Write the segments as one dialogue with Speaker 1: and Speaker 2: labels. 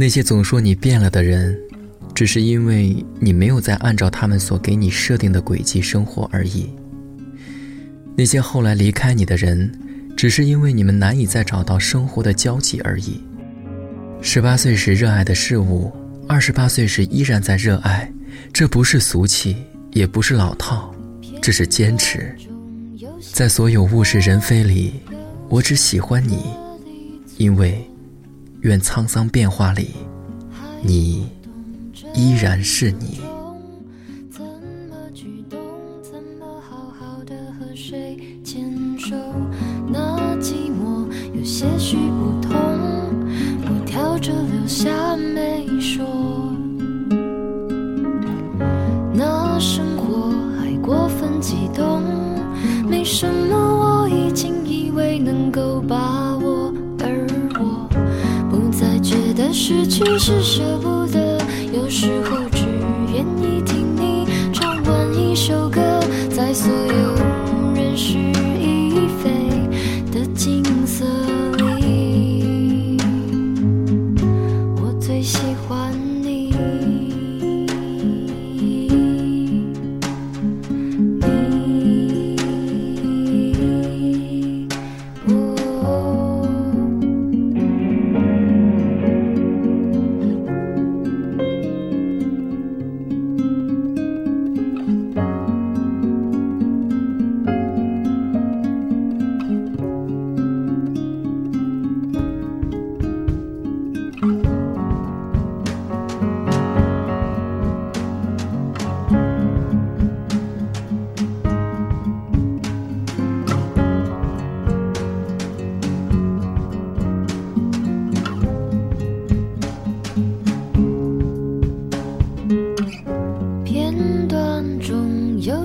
Speaker 1: 那些总说你变了的人，只是因为你没有再按照他们所给你设定的轨迹生活而已。那些后来离开你的人，只是因为你们难以再找到生活的交集而已。十八岁时热爱的事物，二十八岁时依然在热爱，这不是俗气，也不是老套，这是坚持。在所有物是人非里，我只喜欢你，因为。愿沧桑变化里，你依然是你。
Speaker 2: 怎么举动？怎么好好的和谁牵手？那寂寞有些许不同，我挑着留下没说。那生活还过分激动，没什么我已经以为能够把失去是舍不得，有时候只愿意听你唱完一首歌，在所有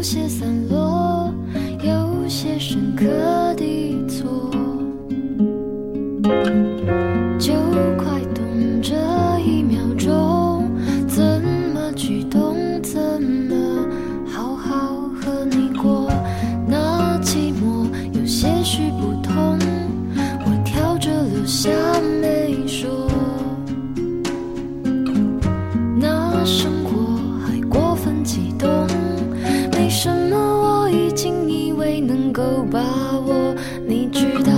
Speaker 2: 些散落，有些深刻的够把握。你知道，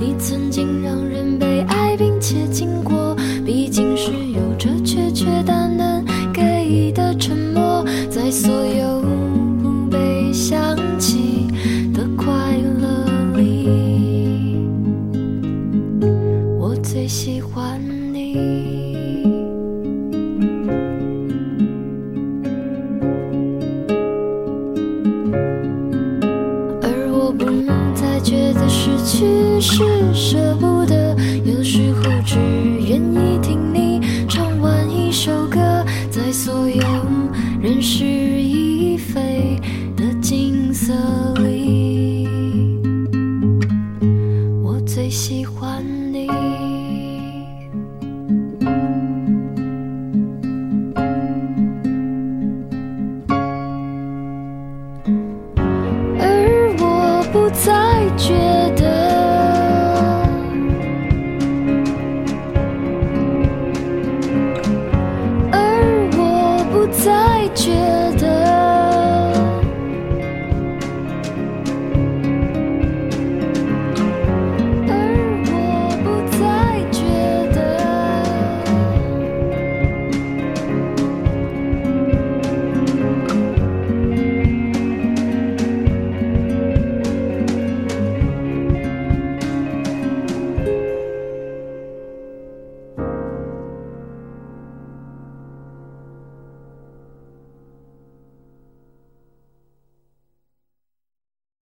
Speaker 2: 你曾经让人被爱，并且经过，毕竟是有着确确但能给的沉默，在所有不被想起的快乐里，我最喜欢你。去是舍不得，有时候只愿意听你唱完一首歌，在所有人事已非的景色。再觉得